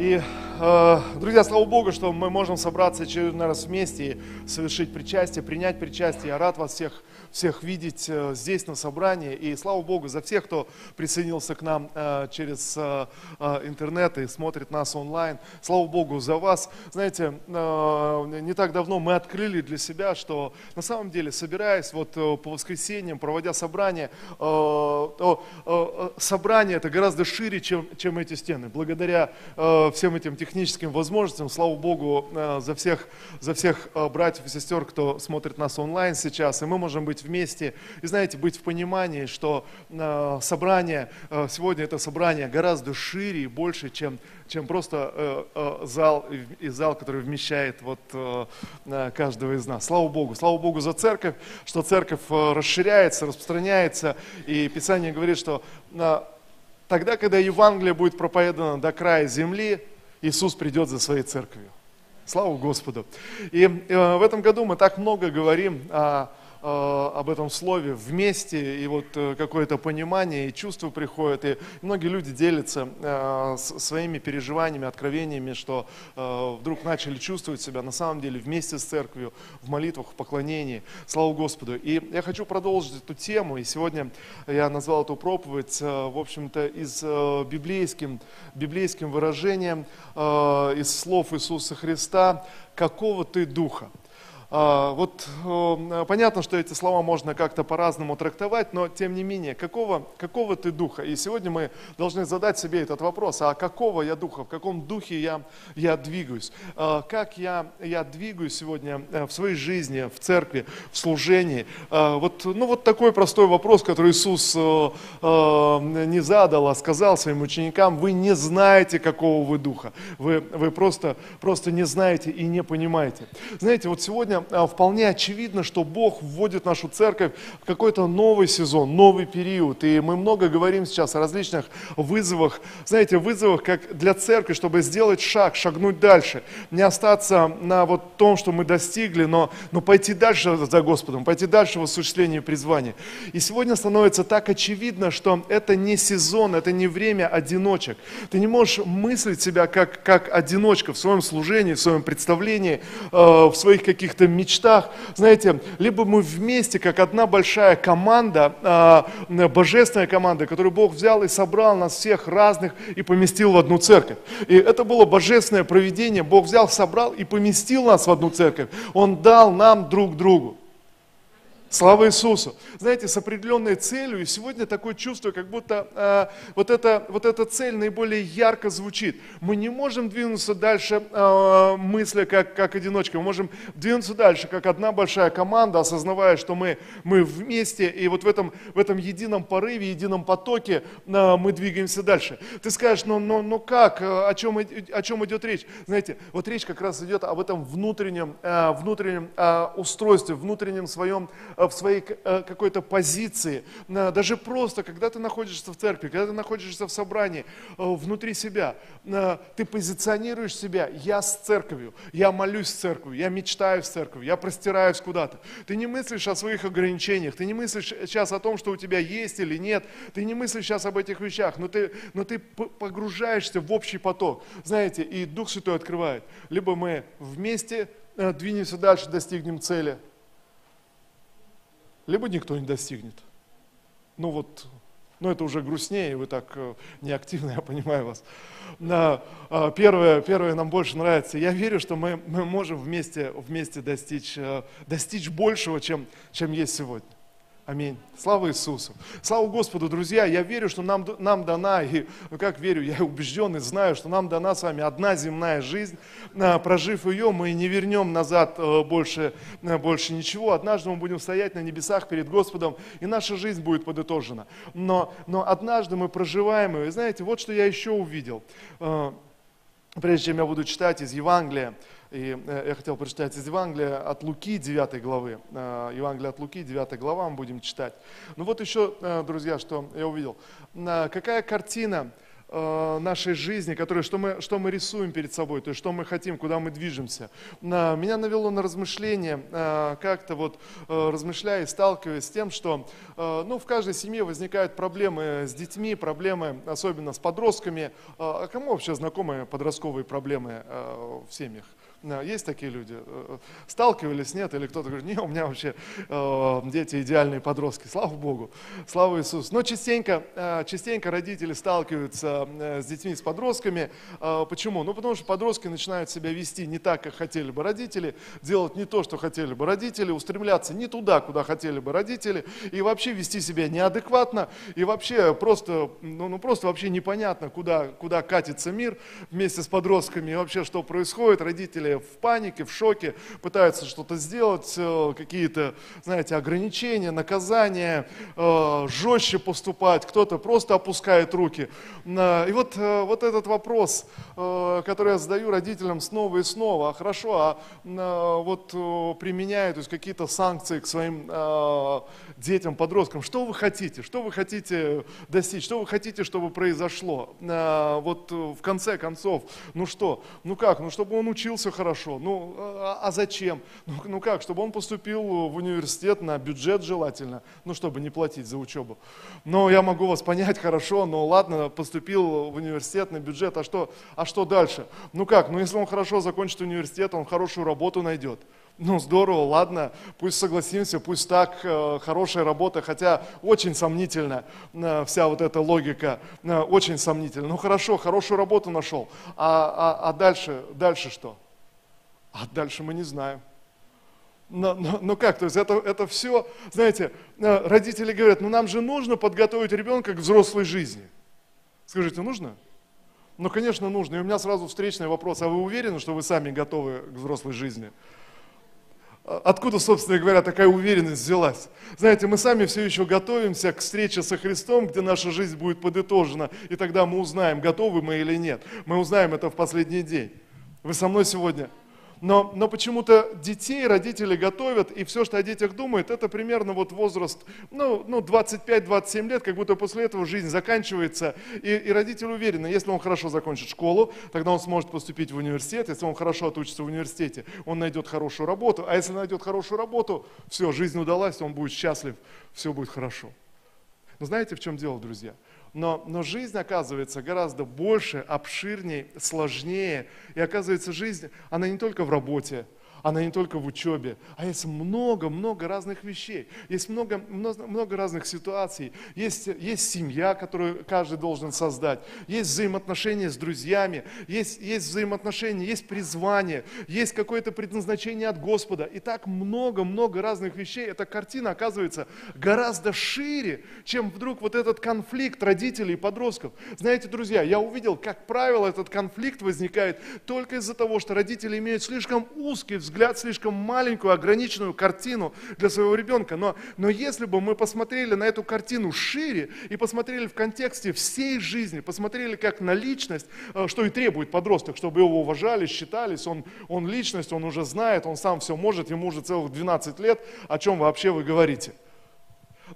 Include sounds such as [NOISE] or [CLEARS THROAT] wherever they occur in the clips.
И, э, друзья, слава Богу, что мы можем собраться очередной раз вместе и совершить причастие, принять причастие. Я рад вас всех всех видеть э, здесь на собрании. И слава Богу за всех, кто присоединился к нам э, через э, интернет и смотрит нас онлайн. Слава Богу за вас. Знаете, не так давно мы открыли для себя, что на самом деле, собираясь вот по воскресеньям, проводя собрание, собрание это гораздо шире, чем, чем эти стены. Благодаря всем этим техническим возможностям, слава Богу за всех, за всех братьев и сестер, кто смотрит нас онлайн сейчас, и мы можем быть вместе. И знаете, быть в понимании, что э, собрание, э, сегодня это собрание гораздо шире и больше, чем, чем просто э, э, зал, и зал, который вмещает вот, э, э, каждого из нас. Слава Богу. Слава Богу за церковь, что церковь э, расширяется, распространяется. И Писание говорит, что э, тогда, когда Евангелие будет проповедано до края земли, Иисус придет за своей церковью. Слава Господу. И э, в этом году мы так много говорим о об этом слове вместе, и вот э, какое-то понимание, и чувство приходит, и многие люди делятся э, своими переживаниями, откровениями, что вдруг начали чувствовать себя на самом деле вместе с церковью, в молитвах, в поклонении. Слава Господу! И я хочу продолжить эту тему, и сегодня я назвал эту проповедь, в общем-то, из библейским, библейским выражением, из слов Иисуса Христа, какого ты духа. А, вот понятно, что эти слова можно как-то по-разному трактовать, но тем не менее, какого, какого ты духа? И сегодня мы должны задать себе этот вопрос, а какого я духа, в каком духе я, я двигаюсь? А, как я, я двигаюсь сегодня э, в своей жизни, в церкви, в служении? А, вот, ну вот такой простой вопрос, который Иисус не задал, а сказал своим ученикам, вы не знаете, какого вы духа, вы, вы просто, просто не знаете и не понимаете. Знаете, вот сегодня а, вполне очевидно, что Бог вводит нашу церковь в какой-то новый сезон, новый период. И мы много говорим сейчас о различных вызовах, знаете, вызовах как для церкви, чтобы сделать шаг, шагнуть дальше. Не остаться на вот том, что мы достигли, но, но пойти дальше за Господом, пойти дальше в осуществлении призвания. И сегодня становится так очевидно, что это не сезон, это не время одиночек. Ты не можешь мыслить себя как, как одиночка в своем служении, в своем представлении, э, в своих каких-то мечтах. Знаете, либо мы вместе, как одна большая команда, а, божественная команда, которую Бог взял и собрал нас всех разных и поместил в одну церковь. И это было божественное проведение. Бог взял, собрал и поместил нас в одну церковь. Он дал нам друг другу. Слава Иисусу! Знаете, с определенной целью, и сегодня такое чувство, как будто э, вот, это, вот эта цель наиболее ярко звучит. Мы не можем двинуться дальше э, мысли как, как одиночка, мы можем двинуться дальше как одна большая команда, осознавая, что мы, мы вместе, и вот в этом, в этом едином порыве, едином потоке э, мы двигаемся дальше. Ты скажешь, ну, ну, ну как, о чем, о чем идет речь? Знаете, вот речь как раз идет об этом внутреннем, э, внутреннем э, устройстве, внутреннем своем в своей э, какой-то позиции, даже просто, когда ты находишься в церкви, когда ты находишься в собрании, э, внутри себя, ты позиционируешь себя, я с церковью, я молюсь с церковью, я мечтаю с церковью, я простираюсь куда-то. Ты не мыслишь о своих ограничениях, ты не мыслишь сейчас о том, что у тебя есть или нет, ты не мыслишь сейчас об этих вещах, но ты, но ты погружаешься в общий поток, знаете, и Дух Святой открывает. Либо мы вместе двинемся дальше, достигнем цели – либо никто не достигнет. Ну вот, ну это уже грустнее, вы так э, неактивно, [LAUGHS] я понимаю вас. А, первое, первое нам больше нравится. Я верю, что мы, мы можем вместе, вместе достичь, э, достичь большего, чем, чем есть сегодня. Аминь. Слава Иисусу. Слава Господу, друзья. Я верю, что нам, нам дана, и ну как верю, я убежден и знаю, что нам дана с вами одна земная жизнь. А, прожив ее, мы не вернем назад э, больше, э, больше ничего. Однажды мы будем стоять на небесах перед Господом, и наша жизнь будет подытожена. Но, но однажды мы проживаем ее. И знаете, вот что я еще увидел. Э, прежде чем я буду читать из Евангелия, и э, я хотел прочитать из Евангелия от Луки, 9 главы. Э, Евангелие от Луки, 9 глава, мы будем читать. Ну вот еще, э, друзья, что я увидел. Какая картина нашей жизни, которые, что, мы, что мы рисуем перед собой, то есть что мы хотим, куда мы движемся. Меня навело на размышление, как-то вот размышляя и сталкиваясь с тем, что ну, в каждой семье возникают проблемы с детьми, проблемы особенно с подростками. А кому вообще знакомы подростковые проблемы в семьях? Есть такие люди? Э, сталкивались, нет? Или кто-то говорит, не, у меня вообще э, дети идеальные подростки. Слава Богу, слава Иисусу. Но частенько, э, частенько родители сталкиваются э, с детьми, с подростками. Э, почему? Ну, потому что подростки начинают себя вести не так, как хотели бы родители, делать не то, что хотели бы родители, устремляться не туда, куда хотели бы родители, и вообще вести себя неадекватно, и вообще просто, ну, ну просто вообще непонятно, куда, куда катится мир вместе с подростками, и вообще что происходит. Родители в панике, в шоке, пытаются что-то сделать, э, какие-то, знаете, ограничения, наказания, э, жестче поступать, кто-то просто опускает руки. И вот, э, вот этот вопрос, который я задаю родителям снова и снова, а хорошо, а вот применяют то есть какие-то санкции к своим детям, подросткам, что вы хотите, что вы хотите достичь, что вы хотите, чтобы произошло? Вот в конце концов, ну что, ну как, ну чтобы он учился хорошо. Ну, а, а зачем? Ну, ну как, чтобы он поступил в университет на бюджет желательно, ну, чтобы не платить за учебу. Но я могу вас понять хорошо, но ладно, поступил в университет на бюджет, а что, а что дальше? Ну как, ну если он хорошо закончит университет, он хорошую работу найдет. Ну, здорово, ладно, пусть согласимся, пусть так, э, хорошая работа, хотя очень сомнительна э, вся вот эта логика, э, очень сомнительна. Ну, хорошо, хорошую работу нашел, а, а, а дальше, дальше что? А дальше мы не знаем. Но, но, но как? То есть это, это все, знаете, родители говорят, ну нам же нужно подготовить ребенка к взрослой жизни. Скажите, нужно? Ну, конечно, нужно. И у меня сразу встречный вопрос. А вы уверены, что вы сами готовы к взрослой жизни? Откуда, собственно говоря, такая уверенность взялась? Знаете, мы сами все еще готовимся к встрече со Христом, где наша жизнь будет подытожена, и тогда мы узнаем, готовы мы или нет. Мы узнаем это в последний день. Вы со мной сегодня? Но, но почему-то детей родители готовят, и все, что о детях думают, это примерно вот возраст, ну, ну 25-27 лет, как будто после этого жизнь заканчивается, и, и родители уверены, если он хорошо закончит школу, тогда он сможет поступить в университет, если он хорошо отучится в университете, он найдет хорошую работу, а если найдет хорошую работу, все, жизнь удалась, он будет счастлив, все будет хорошо. Но знаете, в чем дело, друзья? Но, но жизнь оказывается гораздо больше, обширнее, сложнее. И оказывается, жизнь, она не только в работе, она не только в учебе, а есть много-много разных вещей, есть много, много, много разных ситуаций, есть, есть семья, которую каждый должен создать, есть взаимоотношения с друзьями, есть, есть взаимоотношения, есть призвание, есть какое-то предназначение от Господа. И так много-много разных вещей. Эта картина оказывается гораздо шире, чем вдруг вот этот конфликт родителей и подростков. Знаете, друзья, я увидел, как правило, этот конфликт возникает только из-за того, что родители имеют слишком узкий взгляд взгляд, слишком маленькую, ограниченную картину для своего ребенка. Но, но если бы мы посмотрели на эту картину шире и посмотрели в контексте всей жизни, посмотрели как на личность, э, что и требует подросток, чтобы его уважали, считались, он, он личность, он уже знает, он сам все может, ему уже целых 12 лет, о чем вообще вы говорите.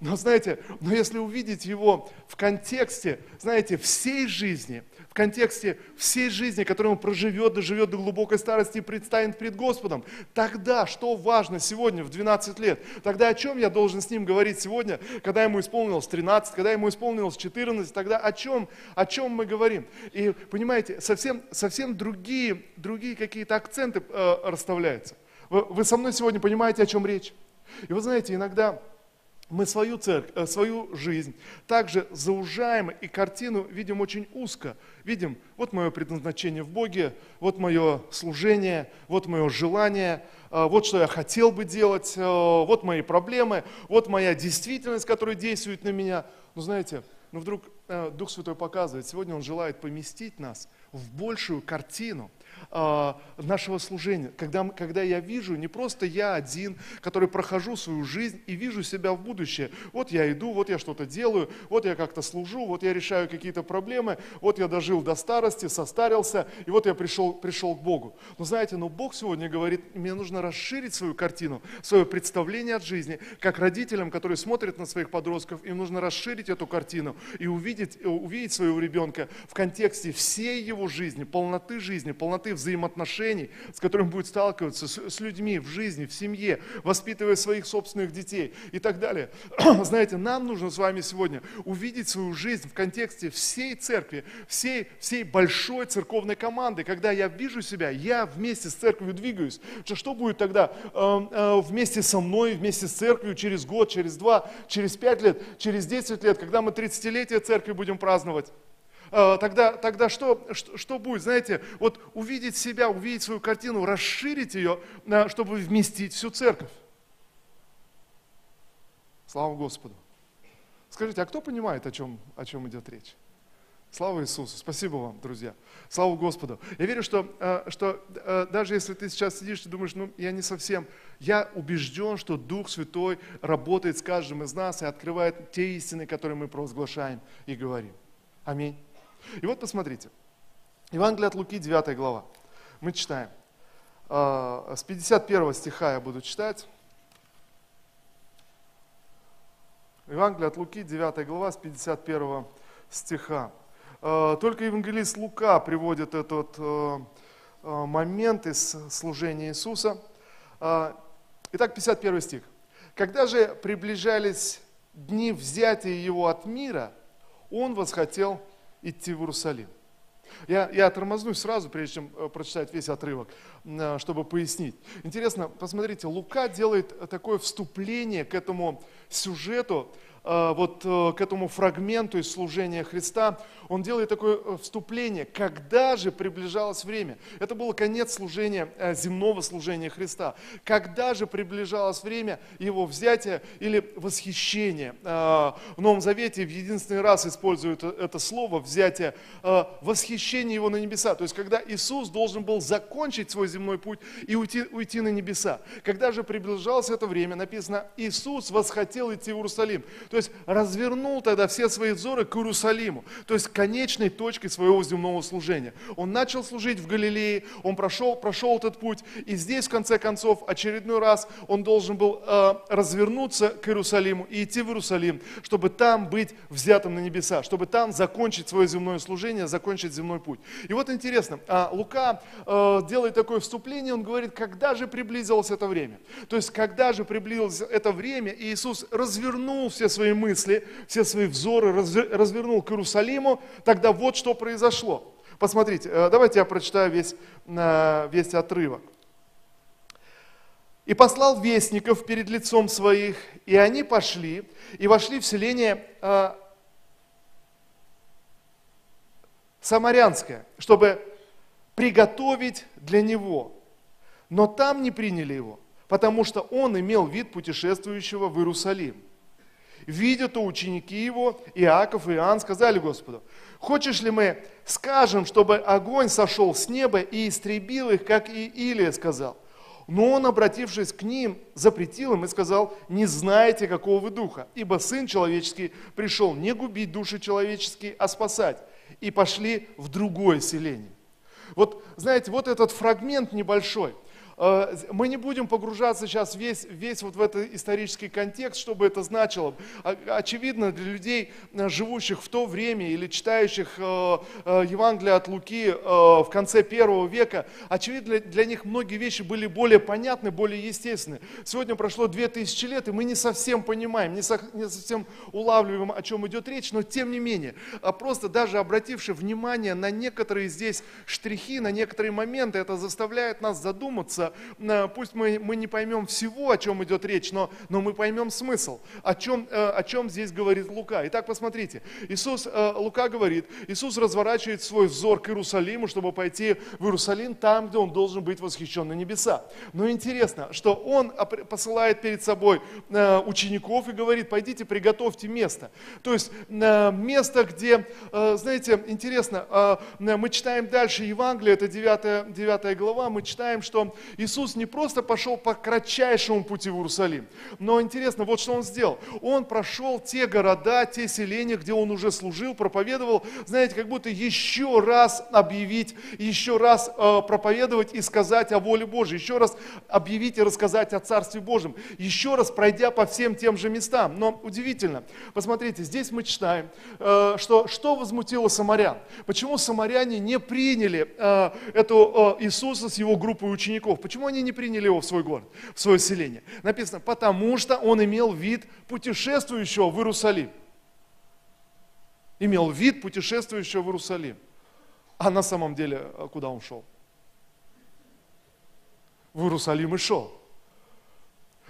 Но знаете, но если увидеть его в контексте, знаете, всей жизни – в контексте всей жизни, которую он проживет, доживет до глубокой старости и предстанет пред Господом. Тогда, что важно сегодня в 12 лет? Тогда о чем я должен с ним говорить сегодня, когда ему исполнилось 13, когда ему исполнилось 14, тогда о чем, о чем мы говорим? И понимаете, совсем, совсем другие, другие какие-то акценты э, расставляются. Вы, вы со мной сегодня понимаете, о чем речь? И вы знаете, иногда мы свою церковь, э, свою жизнь также заужаем и картину видим очень узко. Видим, вот мое предназначение в Боге, вот мое служение, вот мое желание, э, вот что я хотел бы делать, э, вот мои проблемы, вот моя действительность, которая действует на меня. Но знаете, но вдруг Дух Святой показывает, сегодня Он желает поместить нас в большую картину – нашего служения, когда, когда я вижу не просто я один, который прохожу свою жизнь и вижу себя в будущее. Вот я иду, вот я что-то делаю, вот я как-то служу, вот я решаю какие-то проблемы, вот я дожил до старости, состарился, и вот я пришел, пришел к Богу. Но знаете, но Бог сегодня говорит, мне нужно расширить свою картину, свое представление от жизни, как родителям, которые смотрят на своих подростков, им нужно расширить эту картину и увидеть, увидеть своего ребенка в контексте всей его жизни, полноты жизни, полноты взаимоотношений, с которым будет сталкиваться с, с людьми в жизни, в семье, воспитывая своих собственных детей и так далее. [CLEARS THROAT] Знаете, нам нужно с вами сегодня увидеть свою жизнь в контексте всей церкви, всей, всей большой церковной команды. Когда я вижу себя, я вместе с церковью двигаюсь. Что будет тогда э, э, вместе со мной, вместе с церковью через год, через два, через пять лет, через десять лет, когда мы 30-летие церкви будем праздновать? А, тогда, тогда что, что, что будет? Знаете, вот увидеть себя, увидеть свою картину, расширить ее, а, чтобы вместить всю церковь. Слава Господу. Скажите, а кто понимает, о чем, о чем идет речь? Слава Иисусу. Спасибо вам, друзья. Слава Господу. Я верю, что, а, что даже если ты сейчас сидишь и думаешь, ну, я не совсем, я убежден, что Дух Святой работает с каждым из нас и открывает те истины, которые мы провозглашаем и говорим. Аминь. И вот посмотрите, Евангелие от Луки, 9 глава. Мы читаем. А, с 51 стиха я буду читать. Евангелие от Луки, 9 глава, с 51 стиха. А, только евангелист Лука приводит этот а, момент из служения Иисуса. Итак, 51 стих. «Когда же приближались дни взятия его от мира, он восхотел идти в Иерусалим. Я, я тормознусь сразу, прежде чем э, прочитать весь отрывок, э, чтобы пояснить. Интересно, посмотрите, Лука делает такое вступление к этому сюжету, Э, вот э, к этому фрагменту из служения Христа, он делает такое э, вступление, когда же приближалось время. Это был конец служения, земного служения Христа. Когда же приближалось время его взятия или восхищения. В Новом Завете в единственный раз используют это слово взятие, восхищение его на небеса. То есть, когда Иисус должен был закончить свой земной путь и уйти, уйти на небеса. Когда же приближалось это время, написано, Иисус восхотел идти в Иерусалим. То есть развернул тогда все свои взоры к Иерусалиму, то есть конечной точке своего земного служения. Он начал служить в Галилее, он прошел, прошел этот путь, и здесь, в конце концов, очередной раз он должен был э, развернуться к Иерусалиму и идти в Иерусалим, чтобы там быть взятым на небеса, чтобы там закончить свое земное служение, закончить земной путь. И вот интересно, а Лука э, делает такое вступление, он говорит, когда же приблизилось это время? То есть, когда же приблизилось это время, и Иисус развернул все свои свои мысли, все свои взоры развернул к Иерусалиму, тогда вот что произошло. Посмотрите, э, давайте я прочитаю весь, э, весь отрывок. «И послал вестников перед лицом своих, и они пошли, и вошли в селение э, Самарянское, чтобы приготовить для него. Но там не приняли его, потому что он имел вид путешествующего в Иерусалим. Видя то ученики его, Иаков и Иоанн, сказали Господу, хочешь ли мы скажем, чтобы огонь сошел с неба и истребил их, как и Илия сказал? Но он, обратившись к ним, запретил им и сказал, не знаете, какого вы духа, ибо Сын Человеческий пришел не губить души человеческие, а спасать. И пошли в другое селение. Вот, знаете, вот этот фрагмент небольшой – мы не будем погружаться сейчас весь, весь вот в этот исторический контекст, что бы это значило. Очевидно, для людей, э, живущих в то время или читающих э, Евангелие от Луки в конце первого века, очевидно, для них многие вещи были более понятны, более естественны. Сегодня прошло две тысячи лет, и мы не совсем понимаем, не совсем улавливаем, о чем идет речь, но тем не менее, а просто даже обративши внимание на некоторые здесь штрихи, на некоторые моменты, это заставляет нас задуматься Иисуса, э, пусть мы, мы не поймем всего, о чем идет речь, но, но мы поймем смысл, о чем, э, о чем здесь говорит Лука. Итак, посмотрите, Иисус, э, Лука говорит, Иисус разворачивает свой взор к Иерусалиму, чтобы пойти в Иерусалим, там, где он должен быть восхищен на небеса. Но интересно, что он посылает перед собой учеников и говорит, пойдите, приготовьте место. То есть место, где, знаете, интересно, мы читаем дальше Евангелие, это 9, 9 глава, мы читаем, что Иисус не просто пошел по кратчайшему пути в Иерусалим, но интересно, вот что Он сделал. Он прошел те города, те селения, где Он уже служил, проповедовал, знаете, как будто еще раз объявить, еще раз э, проповедовать и сказать о воле Божьей, еще раз объявить и рассказать о Царстве Божьем, еще раз пройдя по всем тем же местам. Но удивительно, посмотрите, здесь мы читаем, э, что, что возмутило самарян. Почему самаряне не приняли э, эту э, Иисуса с его группой учеников? Почему они не приняли его в свой город, в свое селение? Написано, потому что он имел вид путешествующего в Иерусалим. Имел вид путешествующего в Иерусалим. А на самом деле, э, куда он шел? В Иерусалим и шел.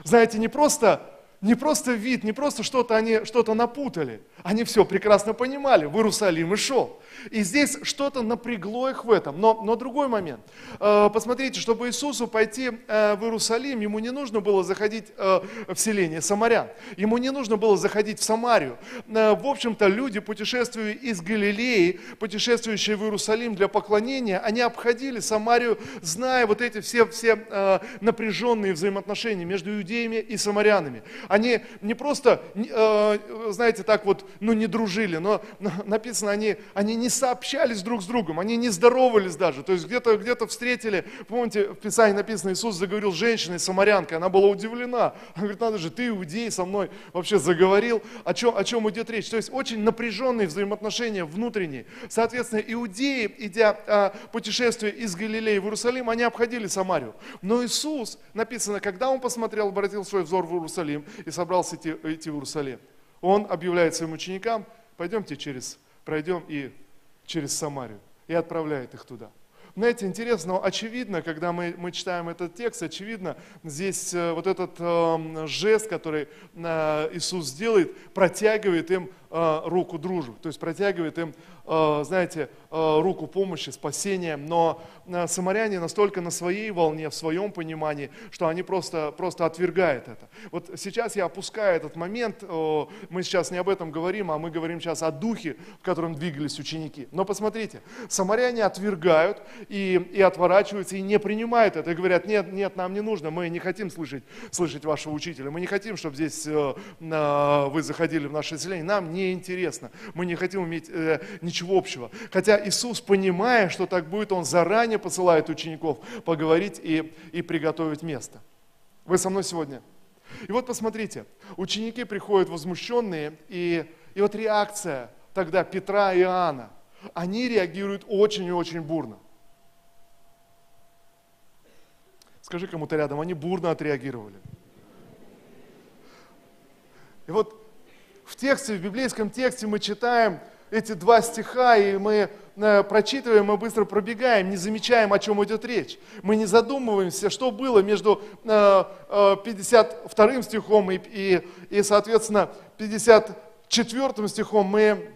Знаете, не просто не просто вид, не просто что-то они что-то напутали. Они все прекрасно понимали. В Иерусалим и шел. И здесь что-то напрягло их в этом. Но, но другой момент. Э, посмотрите, чтобы Иисусу пойти э, в Иерусалим, ему не нужно было заходить э, в селение Самарян. Ему не нужно было заходить в Самарию. В общем-то, люди, путешествуя из Галилеи, путешествующие в Иерусалим для поклонения, они обходили Самарию, зная вот эти все, все напряженные взаимоотношения между иудеями и самарянами. Они не просто, знаете, так вот, ну не дружили, но написано, они, они не сообщались друг с другом, они не здоровались даже. То есть где-то где встретили, помните, в Писании написано, Иисус заговорил с женщиной, самарянкой, она была удивлена. Она говорит, надо же, ты иудей со мной вообще заговорил, о чем, о чем идет речь. То есть очень напряженные взаимоотношения внутренние. Соответственно, иудеи, идя а, путешествие из Галилеи в Иерусалим, они обходили Самарию. Но Иисус, написано, когда он посмотрел, обратил свой взор в Иерусалим и собрался идти, идти в Иерусалим, он объявляет своим ученикам, пойдемте через, пройдем и через Самарию и отправляет их туда. Знаете, интересно, очевидно, когда мы, мы читаем этот текст, очевидно, здесь э, вот этот э, жест, который э, Иисус делает, протягивает им э, руку дружбы, то есть протягивает им знаете, э, руку помощи, спасения, но э, самаряне настолько на своей волне, в своем понимании, что они просто, просто отвергают это. Вот сейчас я опускаю этот момент, мы сейчас не об этом говорим, а мы говорим сейчас о духе, в котором двигались ученики. Но посмотрите, самаряне отвергают и, и отворачиваются, и не принимают это, и говорят, нет, нет, нам не нужно, мы не хотим слышать, слышать вашего учителя, мы не хотим, чтобы здесь вы заходили в наше селение, нам не интересно, мы не хотим иметь ничего ничего общего. Хотя Иисус, понимая, что так будет, Он заранее посылает учеников поговорить и, и приготовить место. Вы со мной сегодня? И вот посмотрите, ученики приходят возмущенные, и, и вот реакция тогда Петра и Иоанна, они реагируют очень и очень бурно. Скажи кому-то рядом, они бурно отреагировали. И вот в тексте, в библейском тексте мы читаем, эти два стиха, и мы э, прочитываем, мы быстро пробегаем, не замечаем, о чем идет речь. Мы не задумываемся, что было между 52 э, э, стихом и, и, и соответственно, 54 стихом. Мы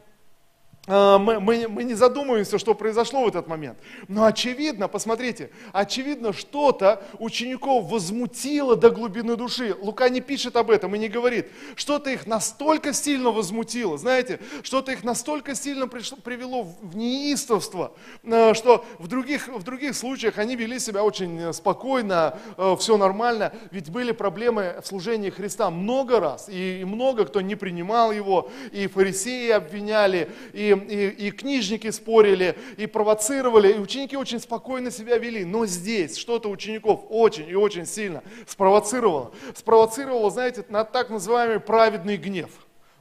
мы, мы, мы не задумываемся, что произошло в этот момент. Но очевидно, посмотрите, очевидно, что-то учеников возмутило до глубины души. Лука не пишет об этом и не говорит. Что-то их настолько сильно возмутило, знаете, что-то их настолько сильно пришло, привело в неистовство, а, что в других, в других случаях они вели себя очень спокойно, а, все нормально. Ведь были проблемы в служении Христа много раз, и много кто не принимал его, и фарисеи обвиняли, и и, и книжники спорили, и провоцировали, и ученики очень спокойно себя вели. Но здесь что-то учеников очень и очень сильно спровоцировало. Спровоцировало, знаете, на так называемый праведный гнев.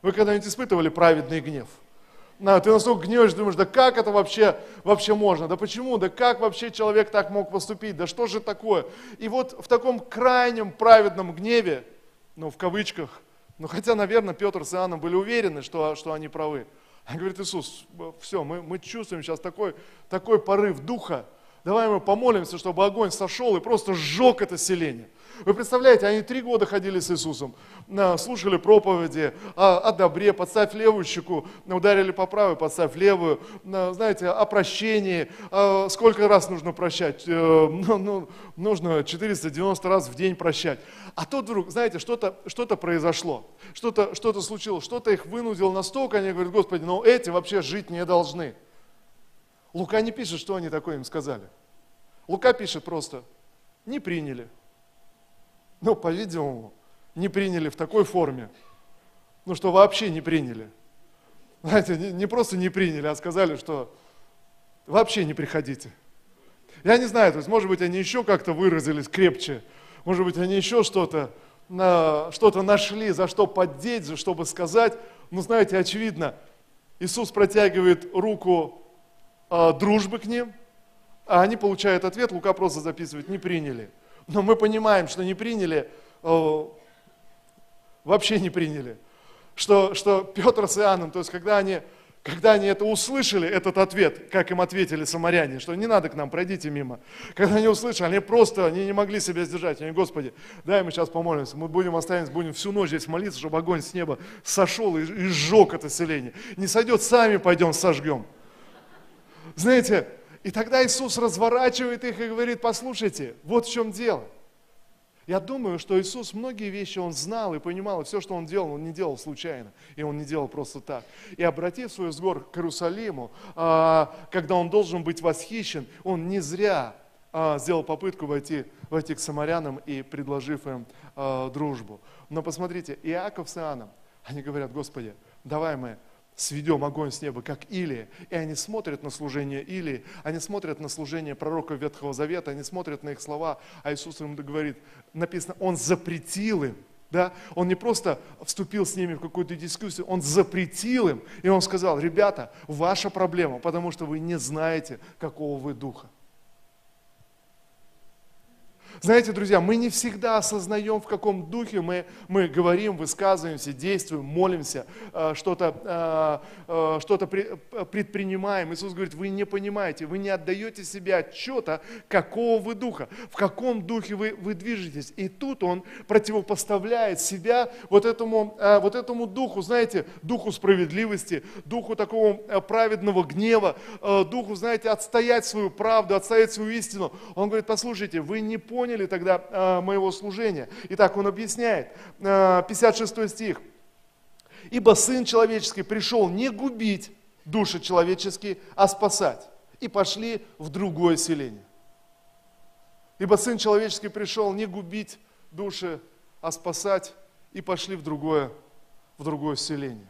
Вы когда-нибудь испытывали праведный гнев? На, ты настолько гневаешь, думаешь, да как это вообще, вообще можно? Да почему? Да как вообще человек так мог поступить? Да что же такое? И вот в таком крайнем праведном гневе, ну в кавычках, ну хотя, наверное, Петр с Иоанном были уверены, что, что они правы. [LAUGHS] Говорит Иисус, все, мы, мы чувствуем сейчас такой, такой порыв духа, давай мы помолимся, чтобы огонь сошел и просто сжег это селение. Вы представляете, они три года ходили с Иисусом, слушали проповеди о, о добре, подставь левую щеку, ударили по правой, подставь левую, знаете, о прощении, сколько раз нужно прощать, э, ну, ну, нужно 490 раз в день прощать. А тут вдруг, знаете, что-то что произошло, что-то что случилось, что-то их вынудило настолько, они говорят, Господи, ну эти вообще жить не должны. Лука не пишет, что они такое им сказали. Лука пишет просто, не приняли. Ну, по-видимому, не приняли в такой форме, ну, что вообще не приняли. Знаете, не, не просто не приняли, а сказали, что вообще не приходите. Я не знаю, то есть, может быть, они еще как-то выразились крепче, может быть, они еще что-то что нашли, за что поддеть, за что бы сказать. Но знаете, очевидно, Иисус протягивает руку э, дружбы к ним, а они получают ответ, Лука просто записывает, не приняли. Но мы понимаем, что не приняли, вообще не приняли. Что, что Петр с Иоанном, то есть когда они, когда они это услышали, этот ответ, как им ответили самаряне, что не надо к нам, пройдите мимо. Когда они услышали, они просто они не могли себя сдержать. Они, Господи, дай мы сейчас помолимся, мы будем останемся, будем всю ночь здесь молиться, чтобы огонь с неба сошел и, и сжег это селение. Не сойдет, сами пойдем сожгем. Знаете, и тогда Иисус разворачивает их и говорит, послушайте, вот в чем дело. Я думаю, что Иисус многие вещи Он знал и понимал, и все, что Он делал, Он не делал случайно, и Он не делал просто так. И обратив свой взор к Иерусалиму, а, когда Он должен быть восхищен, Он не зря а, сделал попытку войти, войти к самарянам и предложив им а, дружбу. Но посмотрите, Иаков с Иоанном, они говорят, Господи, давай мы сведем огонь с неба, как Илия. И они смотрят на служение Илии, они смотрят на служение пророка Ветхого Завета, они смотрят на их слова, а Иисус им говорит, написано, Он запретил им, да? Он не просто вступил с ними в какую-то дискуссию, он запретил им, и он сказал, ребята, ваша проблема, потому что вы не знаете, какого вы духа. Знаете, друзья, мы не всегда осознаем, в каком духе мы, мы говорим, высказываемся, действуем, молимся, э, что-то э, э, что предпринимаем. Иисус говорит, вы не понимаете, вы не отдаете себе отчета, какого вы духа, в каком духе вы, вы движетесь. И тут Он противопоставляет себя вот этому, вот этому духу, знаете, духу справедливости, духу такого праведного гнева, духу, знаете, отстоять свою правду, отстоять свою истину. Он говорит, послушайте, вы не поняли, поняли тогда э, моего служения. Итак, он объясняет, э, 56 стих. «Ибо Сын Человеческий пришел не губить души человеческие, а спасать». И пошли в другое селение. Ибо Сын Человеческий пришел не губить души, а спасать, и пошли в другое, в другое селение.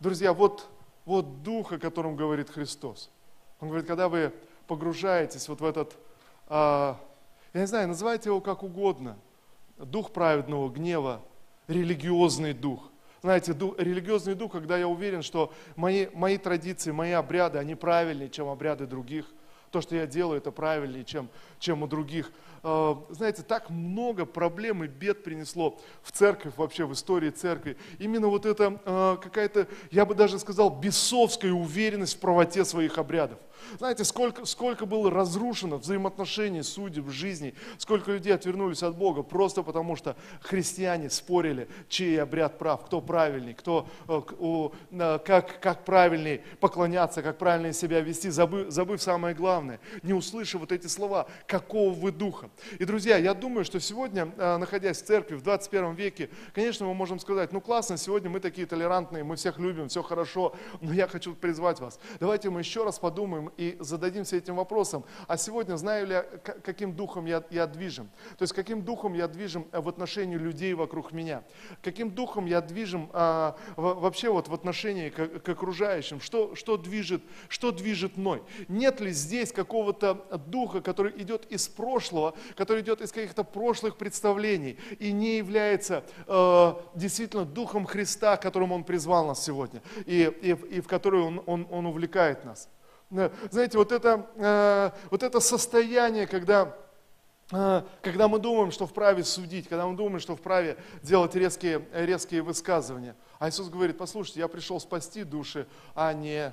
Друзья, вот, вот дух, о котором говорит Христос. Он говорит, когда вы погружаетесь вот в этот а, я не знаю, называйте его как угодно. Дух праведного гнева, религиозный дух. Знаете, дух, религиозный дух, когда я уверен, что мои, мои традиции, мои обряды, они правильнее, чем обряды других. То, что я делаю, это правильнее, чем, чем у других. А, знаете, так много проблем и бед принесло в церковь, вообще в истории церкви. Именно вот это а, какая-то, я бы даже сказал, бесовская уверенность в правоте своих обрядов. Знаете, сколько, сколько было разрушено взаимоотношений судеб жизни, сколько людей отвернулись от Бога просто потому, что христиане спорили, чей обряд прав, кто правильный, кто, э, как, как правильней поклоняться, как правильно себя вести, забыв, забыв самое главное, не услышав вот эти слова, какого вы духа. И, друзья, я думаю, что сегодня, а, находясь в церкви в 21 веке, конечно, мы можем сказать, ну классно, сегодня мы такие толерантные, мы всех любим, все хорошо, но я хочу призвать вас. Давайте мы еще раз подумаем и зададимся этим вопросом. А сегодня знаю ли я, каким духом я, я движим? То есть, каким духом я движим в отношении людей вокруг меня? Каким духом я движим а, вообще вот в отношении к, к окружающим? Что, что, движет, что движет мной? Нет ли здесь какого-то духа, который идет из прошлого, который идет из каких-то прошлых представлений и не является э, действительно Духом Христа, которым Он призвал нас сегодня и, и, и в который Он, он, он увлекает нас. Знаете, вот это, э, вот это состояние, когда э, когда мы думаем, что вправе судить, когда мы думаем, что вправе делать резкие, резкие высказывания. А Иисус говорит, послушайте, я пришел спасти души, а не,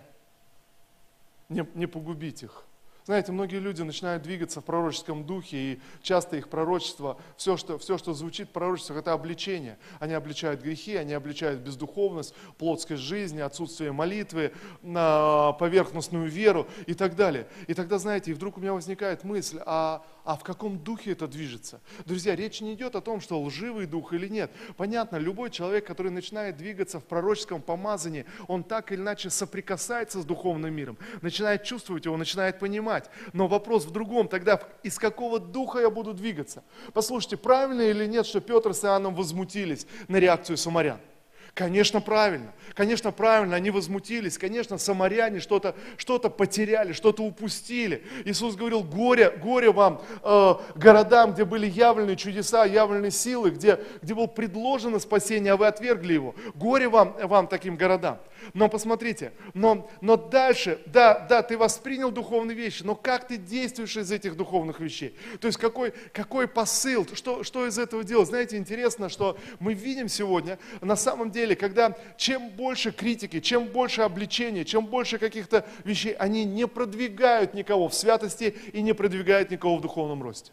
не, не погубить их. Знаете, многие люди начинают двигаться в пророческом духе, и часто их пророчество, все, что, все, что звучит в пророчествах, это обличение. Они обличают грехи, они обличают бездуховность, плотскость жизни, отсутствие молитвы, поверхностную веру и так далее. И тогда, знаете, и вдруг у меня возникает мысль, а, а в каком духе это движется? Друзья, речь не идет о том, что лживый дух или нет. Понятно, любой человек, который начинает двигаться в пророческом помазании, он так или иначе соприкасается с духовным миром, начинает чувствовать его, начинает понимать. Но вопрос в другом, тогда из какого духа я буду двигаться? Послушайте, правильно или нет, что Петр с Иоанном возмутились на реакцию самарян? Конечно, правильно. Конечно, правильно. Они возмутились. Конечно, самаряне что-то что потеряли, что-то упустили. Иисус говорил, горе, горе вам э, городам, где были явлены чудеса, явлены силы, где, где было предложено спасение, а вы отвергли его. Горе вам, вам таким городам. Но посмотрите, но, но дальше, да, да, ты воспринял духовные вещи, но как ты действуешь из этих духовных вещей? То есть какой, какой посыл, что, что из этого делать? Знаете, интересно, что мы видим сегодня, на самом деле, когда чем больше критики, чем больше обличения, чем больше каких-то вещей, они не продвигают никого в святости и не продвигают никого в духовном росте.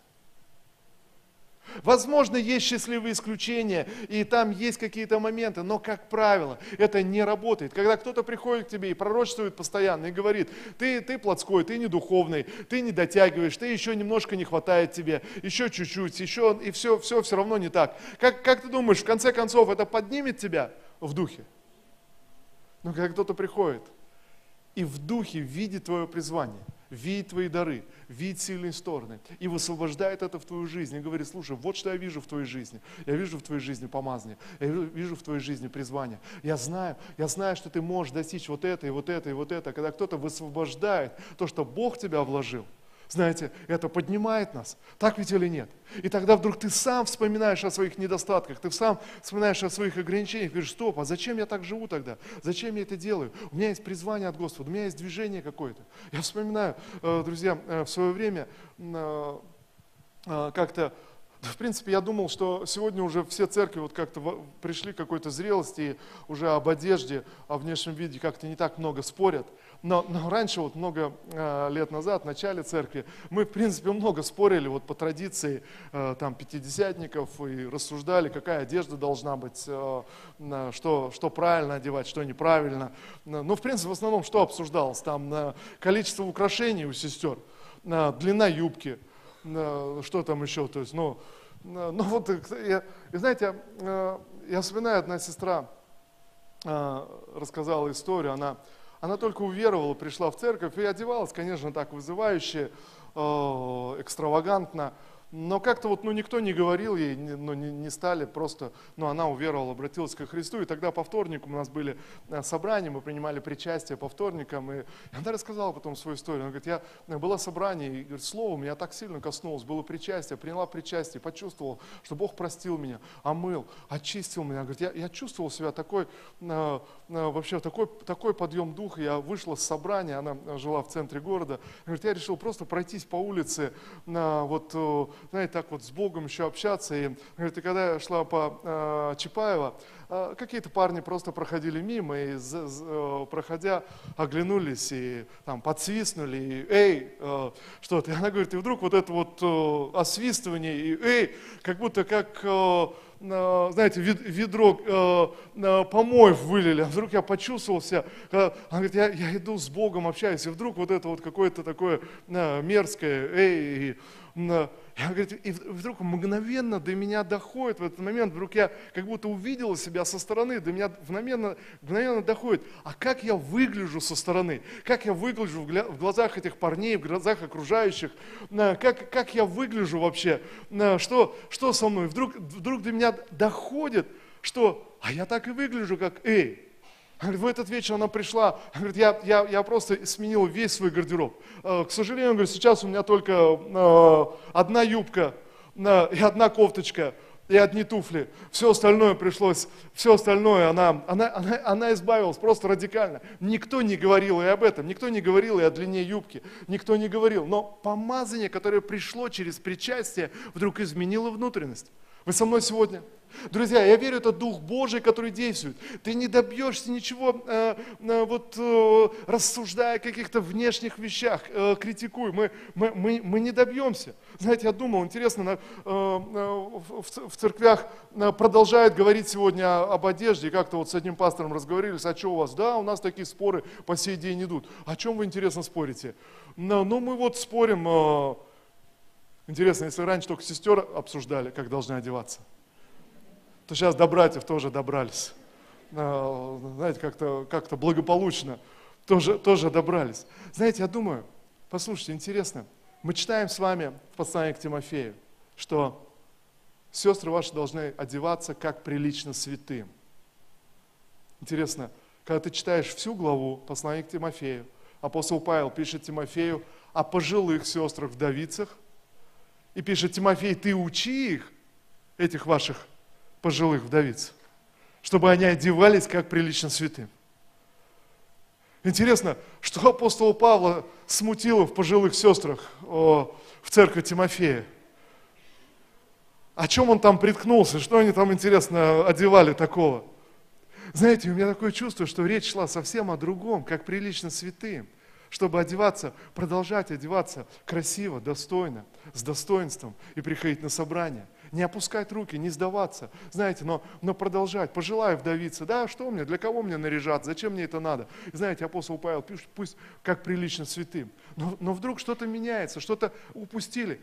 Возможно, есть счастливые исключения, и там есть какие-то моменты, но, как правило, это не работает. Когда кто-то приходит к тебе и пророчествует постоянно, и говорит, ты, ты плотской, ты не духовный, ты не дотягиваешь, ты еще немножко не хватает тебе, еще чуть-чуть, еще, и все, все все равно не так. Как, как ты думаешь, в конце концов, это поднимет тебя в духе? Но когда кто-то приходит и в духе видит твое призвание, видит твои дары, видит сильные стороны и высвобождает это в твою жизнь и говорит, слушай, вот что я вижу в твоей жизни. Я вижу в твоей жизни помазание, я вижу в твоей жизни призвание. Я знаю, я знаю, что ты можешь достичь вот это и вот это и вот это. Когда кто-то высвобождает то, что Бог тебя вложил – знаете, это поднимает нас. Так ведь или нет? И тогда вдруг ты сам вспоминаешь о своих недостатках, ты сам вспоминаешь о своих ограничениях, говоришь, стоп, а зачем я так живу тогда? Зачем я это делаю? У меня есть призвание от Господа, у меня есть движение какое-то. Я вспоминаю, э, друзья, э, в свое время э, как-то в принципе, я думал, что сегодня уже все церкви вот как-то пришли к какой-то зрелости, и уже об одежде, о внешнем виде как-то не так много спорят. Но, но раньше, вот много э, лет назад, в начале церкви, мы, в принципе, много спорили вот по традиции э, там, пятидесятников и рассуждали, какая одежда должна быть, э, что, что правильно одевать, что неправильно. Ну, в принципе, в основном, что обсуждалось? Там э, количество украшений у сестер, э, длина юбки, э, что там еще, то есть, ну, э, ну вот, я, и знаете, э, я вспоминаю, одна сестра э, рассказала историю, она она только уверовала, пришла в церковь и одевалась, конечно, так вызывающе, э, экстравагантно. Но как-то вот, ну, никто не говорил ей, ну, не, не стали, просто, ну, она уверовала, обратилась ко Христу, и тогда по вторникам у нас были э, собрания, мы принимали причастие по вторникам, и она рассказала потом свою историю, она говорит, я, э, была собрание, и, говорит, слово меня так сильно коснулось, было причастие, приняла причастие, почувствовал, что Бог простил меня, омыл, очистил меня, говорит, я, я чувствовал себя такой, э, вообще такой, такой подъем духа, я вышла с собрания, она жила в центре города, говорит, я решил просто пройтись по улице, вот, знаете, так вот с Богом еще общаться. И, говорит, и когда я шла по э, Чапаева, э, какие-то парни просто проходили мимо, и з, з, э, проходя, оглянулись и там подсвистнули, и эй, э, что-то. И она говорит, и вдруг вот это вот э, освистывание, и эй, как будто как... Э, знаете, ведро э, э, помоев вылили, а вдруг я почувствовал себя, она говорит, я, я иду с Богом, общаюсь, и вдруг вот это вот какое-то такое э, мерзкое, эй, я, говорит, и вдруг мгновенно до меня доходит в этот момент, вдруг я как будто увидела себя со стороны, до меня мгновенно, мгновенно доходит, а как я выгляжу со стороны, как я выгляжу в глазах этих парней, в глазах окружающих, как, как я выгляжу вообще, что, что со мной, вдруг, вдруг до меня доходит, что, а я так и выгляжу, как, эй, Говорит, в этот вечер она пришла, говорит, я, я, я просто сменил весь свой гардероб. Э, к сожалению, говорит, сейчас у меня только э, одна юбка э, и одна кофточка и одни туфли. Все остальное пришлось, все остальное она, она, она, она избавилась просто радикально. Никто не говорил и об этом, никто не говорил и о длине юбки, никто не говорил. Но помазание, которое пришло через причастие, вдруг изменило внутренность. Вы со мной сегодня? Друзья, я верю, это Дух Божий, который действует. Ты не добьешься ничего, э, э, вот э, рассуждая о каких-то внешних вещах, э, критикуй. Мы, мы, мы, мы не добьемся. Знаете, я думал, интересно, на, э, э, в, в церквях э, продолжают говорить сегодня об одежде. Как-то вот с одним пастором разговорились, а что у вас? Да, у нас такие споры по сей день идут. О чем вы, интересно, спорите? Ну, ну мы вот спорим, э, интересно, если раньше только сестер обсуждали, как должны одеваться – то сейчас до братьев тоже добрались. Знаете, как-то как благополучно тоже, тоже добрались. Знаете, я думаю, послушайте, интересно, мы читаем с вами в послании к Тимофею, что сестры ваши должны одеваться как прилично святым. Интересно, когда ты читаешь всю главу послания к Тимофею, апостол Павел пишет Тимофею о пожилых сестрах-вдовицах, и пишет Тимофей, ты учи их, этих ваших пожилых вдовиц, чтобы они одевались как прилично святым. Интересно, что апостола Павла смутило в пожилых сестрах о, в церкви Тимофея. О чем он там приткнулся, что они там, интересно, одевали такого. Знаете, у меня такое чувство, что речь шла совсем о другом, как прилично святым чтобы одеваться, продолжать одеваться красиво, достойно, с достоинством и приходить на собрание не опускать руки, не сдаваться, знаете, но, но продолжать. Пожелаю вдовиться, да, что мне, для кого мне наряжаться, зачем мне это надо? И знаете, апостол Павел пишет, пусть как прилично святым. Но, но вдруг что-то меняется, что-то упустили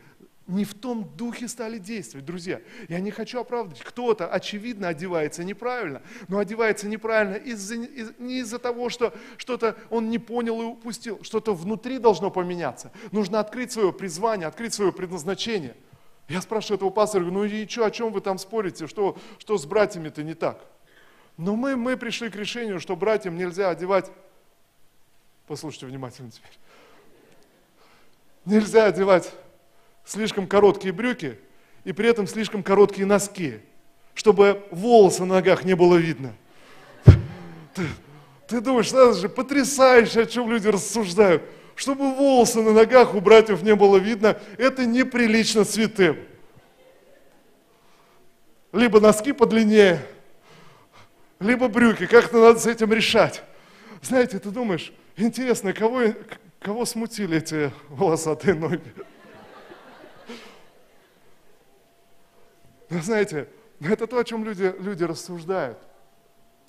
не в том духе стали действовать, друзья. Я не хочу оправдывать. Кто-то, очевидно, одевается неправильно, но одевается неправильно из-за, из, не из-за того, что что-то он не понял и упустил. Что-то внутри должно поменяться. Нужно открыть свое призвание, открыть свое предназначение – я спрашиваю этого пастора, ну и что, о чем вы там спорите, что, что с братьями-то не так? Но мы, мы пришли к решению, что братьям нельзя одевать, послушайте внимательно теперь, нельзя одевать слишком короткие брюки и при этом слишком короткие носки, чтобы волосы на ногах не было видно. Ты, ты думаешь, это же потрясающе, о чем люди рассуждают чтобы волосы на ногах у братьев не было видно, это неприлично святым. Либо носки подлиннее, либо брюки. Как-то надо с этим решать. Знаете, ты думаешь, интересно, кого, кого смутили эти волосатые ноги? Знаете, это то, о чем люди, люди рассуждают.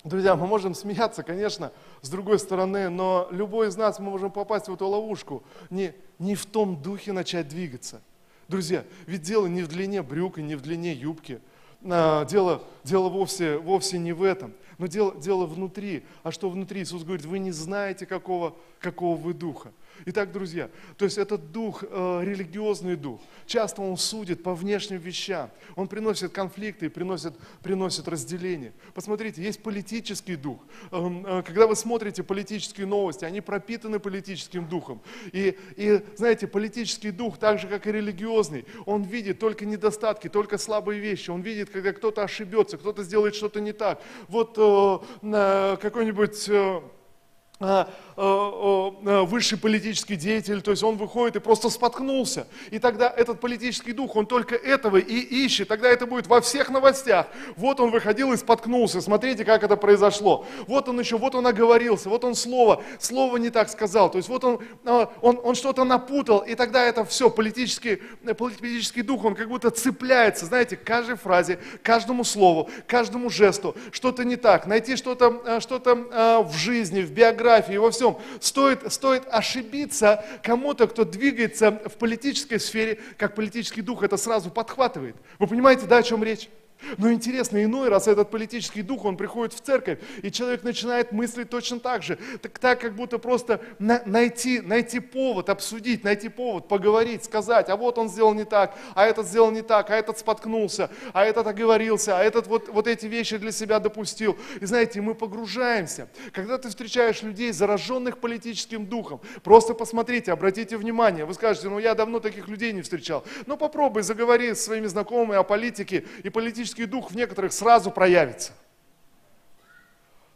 Друзья, мы можем смеяться, конечно, с другой стороны, но любой из нас мы можем попасть в эту ловушку, не, не в том духе начать двигаться. Друзья, ведь дело не в длине брюк и не в длине юбки. А, дело, дело вовсе, вовсе не в этом. Но дело, дело внутри. А что внутри? Иисус говорит, вы не знаете, какого, какого вы духа. Итак, друзья, то есть этот дух, э, религиозный дух, часто он судит по внешним вещам, он приносит конфликты, приносит, приносит разделение. Посмотрите, есть политический дух. Эм, э, когда вы смотрите политические новости, они пропитаны политическим духом. И, и знаете, политический дух, так же как и религиозный, он видит только недостатки, только слабые вещи. Он видит, когда кто-то ошибется, кто-то сделает что-то не так. Вот э, какой-нибудь... Э, высший политический деятель, то есть он выходит и просто споткнулся. И тогда этот политический дух, он только этого и ищет. Тогда это будет во всех новостях. Вот он выходил и споткнулся. Смотрите, как это произошло. Вот он еще, вот он оговорился, вот он слово, слово не так сказал. То есть вот он, он, он что-то напутал. И тогда это все, политический, политический дух, он как будто цепляется, знаете, к каждой фразе, каждому слову, каждому жесту. Что-то не так. Найти что-то что в жизни, в биографии фотографии, во всем. Стоит, стоит ошибиться кому-то, кто двигается в политической сфере, как политический дух это сразу подхватывает. Вы понимаете, да, о чем речь? Но интересно, иной раз этот политический дух, он приходит в церковь, и человек начинает мыслить точно так же. Так, так как будто просто на, найти, найти повод, обсудить, найти повод, поговорить, сказать, а вот он сделал не так, а этот сделал не так, а этот споткнулся, а этот оговорился, а этот вот, вот эти вещи для себя допустил. И знаете, мы погружаемся. Когда ты встречаешь людей, зараженных политическим духом, просто посмотрите, обратите внимание, вы скажете, ну я давно таких людей не встречал. Ну попробуй, заговори с своими знакомыми о политике и политическом политический дух в некоторых сразу проявится.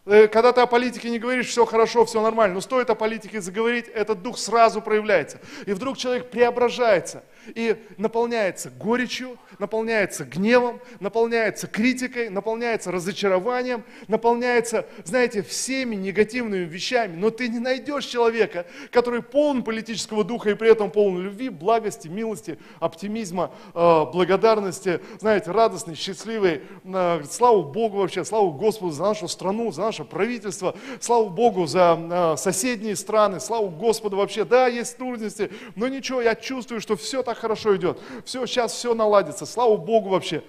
Э, когда ты о политике не говоришь, все хорошо, все нормально, но стоит о политике заговорить, этот дух сразу проявляется. И вдруг человек преображается – и наполняется горечью, наполняется гневом, наполняется критикой, наполняется разочарованием, наполняется, знаете, всеми негативными вещами. Но ты не найдешь человека, который полон политического духа и при этом полон любви, благости, милости, оптимизма, э, благодарности, знаете, радостный, счастливый. Э, слава Богу вообще, слава Господу за нашу страну, за наше правительство, слава Богу за э, соседние страны, слава Господу вообще. Да, есть трудности, но ничего, я чувствую, что все так хорошо идет. Все, сейчас все наладится. Слава Богу вообще.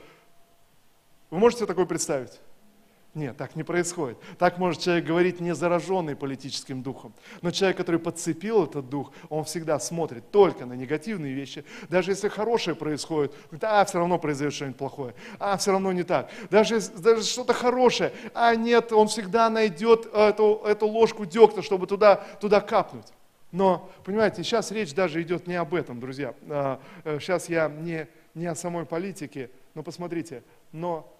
Вы можете такое представить? Нет, так не происходит. Так может человек говорить не зараженный политическим духом. Но человек, который подцепил этот дух, он всегда смотрит только на негативные вещи. Даже если хорошее происходит, да, все равно произойдет что-нибудь плохое. А, все равно не так. Даже, даже что-то хорошее, а нет, он всегда найдет эту, эту ложку дегтя, чтобы туда, туда капнуть. Но, понимаете, сейчас речь даже идет не об этом, друзья. Сейчас а, э, я не, не о самой политике, но посмотрите, но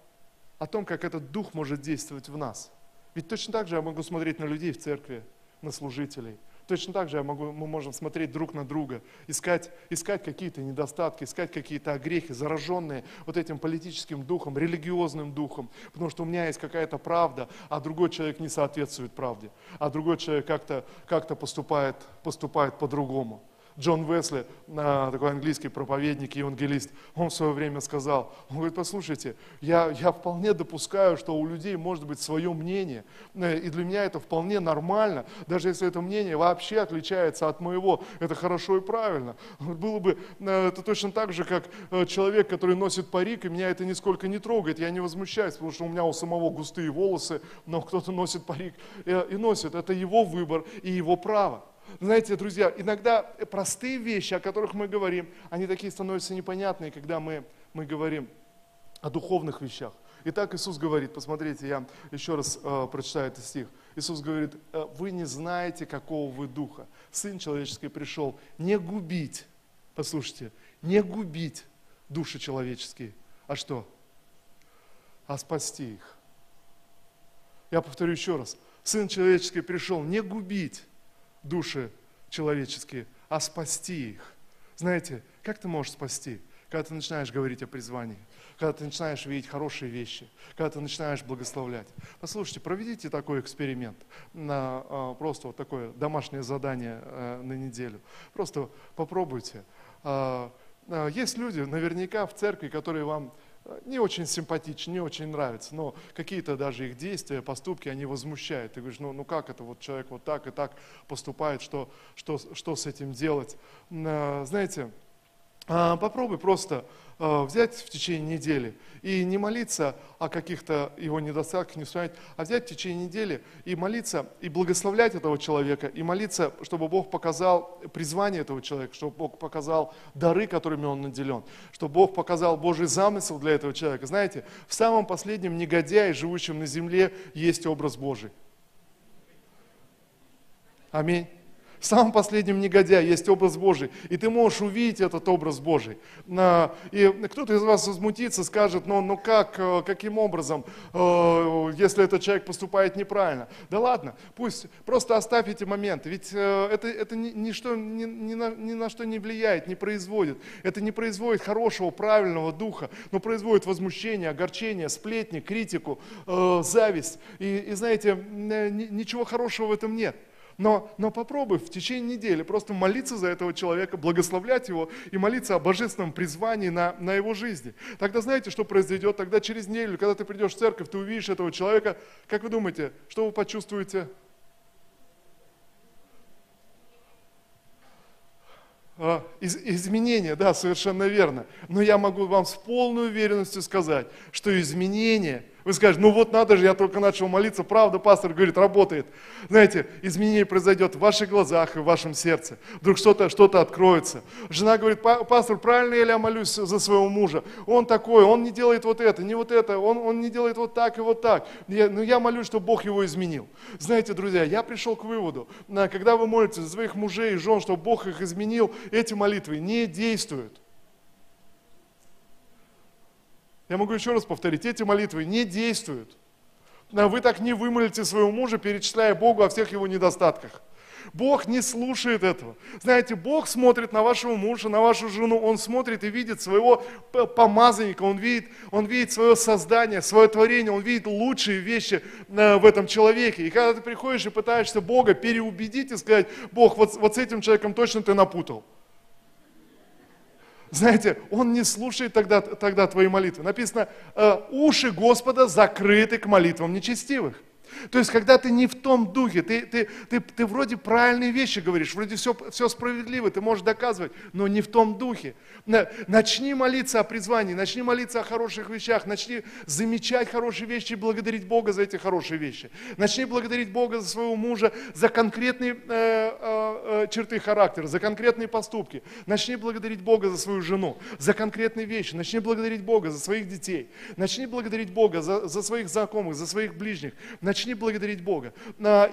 о том, как этот дух может действовать в нас. Ведь точно так же я могу смотреть на людей в церкви, на служителей. Точно так же я могу, мы можем смотреть друг на друга, искать, искать какие-то недостатки, искать какие-то огрехи, зараженные вот этим политическим духом, религиозным духом. Потому что у меня есть какая-то правда, а другой человек не соответствует правде. А другой человек как-то как поступает, поступает по-другому. Джон Весли, такой английский проповедник евангелист, он в свое время сказал, он говорит, послушайте, я, я вполне допускаю, что у людей может быть свое мнение, э, и для меня это вполне нормально, даже если это мнение вообще отличается от моего, это хорошо и правильно. Было бы э, это точно так же, как э, человек, который носит парик, и меня это нисколько не трогает, я не возмущаюсь, потому что у меня у самого густые волосы, но кто-то носит парик и носит, это его выбор и его право. Знаете, друзья, иногда простые вещи, о которых мы говорим, они такие становятся непонятные, когда мы, мы говорим о духовных вещах. Итак, Иисус говорит, посмотрите, я еще раз э, прочитаю этот стих. Иисус говорит, «Э, вы не знаете, какого вы духа. Сын человеческий пришел не губить, послушайте, не губить души человеческие, а что? А спасти их. Я повторю еще раз. Сын человеческий пришел не губить, души человеческие, а спасти их. Знаете, как ты можешь спасти? Когда ты начинаешь говорить о призвании, когда ты начинаешь видеть хорошие вещи, когда ты начинаешь благословлять. Послушайте, проведите такой эксперимент, на, а, просто вот такое домашнее задание а, на неделю. Просто попробуйте. А, есть люди наверняка в церкви, которые вам не очень симпатичны, не очень нравятся, но какие-то даже их действия, поступки, они возмущают. Ты говоришь, ну, ну как это, вот человек вот так и так поступает, что, что, что с этим делать? Знаете, попробуй просто Э, взять в течение недели и не молиться о каких-то его недостатках, не вспоминать, а взять в течение недели и молиться, и благословлять этого человека, и молиться, чтобы Бог показал призвание этого человека, чтобы Бог показал дары, которыми он наделен, чтобы Бог показал Божий замысел для этого человека. Знаете, в самом последнем негодяе, живущем на земле, есть образ Божий. Аминь. В самом последнем негодяе есть образ Божий, и ты можешь увидеть этот образ Божий. И кто-то из вас возмутится, скажет, ну, ну как, э, каким образом, э, если этот человек поступает неправильно? Да ладно, пусть, просто оставь эти моменты, ведь э, это, это ничто, ни, ни, на, ни на что не влияет, не производит. Это не производит хорошего, правильного духа, но производит возмущение, огорчение, сплетни, критику, зависть. И, и знаете, ничего хорошего в этом нет. Но, но попробуй в течение недели просто молиться за этого человека, благословлять его и молиться о божественном призвании на, на его жизни. Тогда знаете, что произойдет? Тогда через неделю, когда ты придешь в церковь, ты увидишь этого человека, как вы думаете, что вы почувствуете? А, из, изменения, да, совершенно верно. Но я могу вам с полной уверенностью сказать, что изменения – вы скажете, ну вот надо же, я только начал молиться, правда, пастор говорит, работает. Знаете, изменение произойдет в ваших глазах и в вашем сердце. Вдруг что-то что откроется. Жена говорит, пастор, правильно я молюсь за своего мужа? Он такой, он не делает вот это, не вот это, он, он не делает вот так и вот так. Я, но ну, я молюсь, чтобы Бог его изменил. Знаете, друзья, я пришел к выводу, когда вы молитесь за своих мужей и жен, чтобы Бог их изменил, эти молитвы не действуют. Я могу еще раз повторить, эти молитвы не действуют. Вы так не вымолите своего мужа, перечисляя Богу о всех его недостатках. Бог не слушает этого. Знаете, Бог смотрит на вашего мужа, на вашу жену, Он смотрит и видит своего помазанника, Он видит, он видит свое создание, свое творение, Он видит лучшие вещи э, в этом человеке. И когда ты приходишь и пытаешься Бога переубедить и сказать, Бог, вот, вот с этим человеком точно ты напутал. Знаете, он не слушает тогда, тогда твои молитвы. Написано, э, уши Господа закрыты к молитвам нечестивых. То есть, когда ты не в том духе, ты, ты, ты, ты вроде правильные вещи говоришь, вроде все, все справедливо, ты можешь доказывать, но не в том духе. Начни молиться о призвании, начни молиться о хороших вещах, начни замечать хорошие вещи и благодарить Бога за эти хорошие вещи. Начни благодарить Бога за своего мужа, за конкретные э, э, э, черты характера, за конкретные поступки. Начни благодарить Бога за свою жену, за конкретные вещи. Начни благодарить Бога за своих детей. Начни благодарить Бога за, за своих знакомых, за своих ближних. Начни начни благодарить Бога.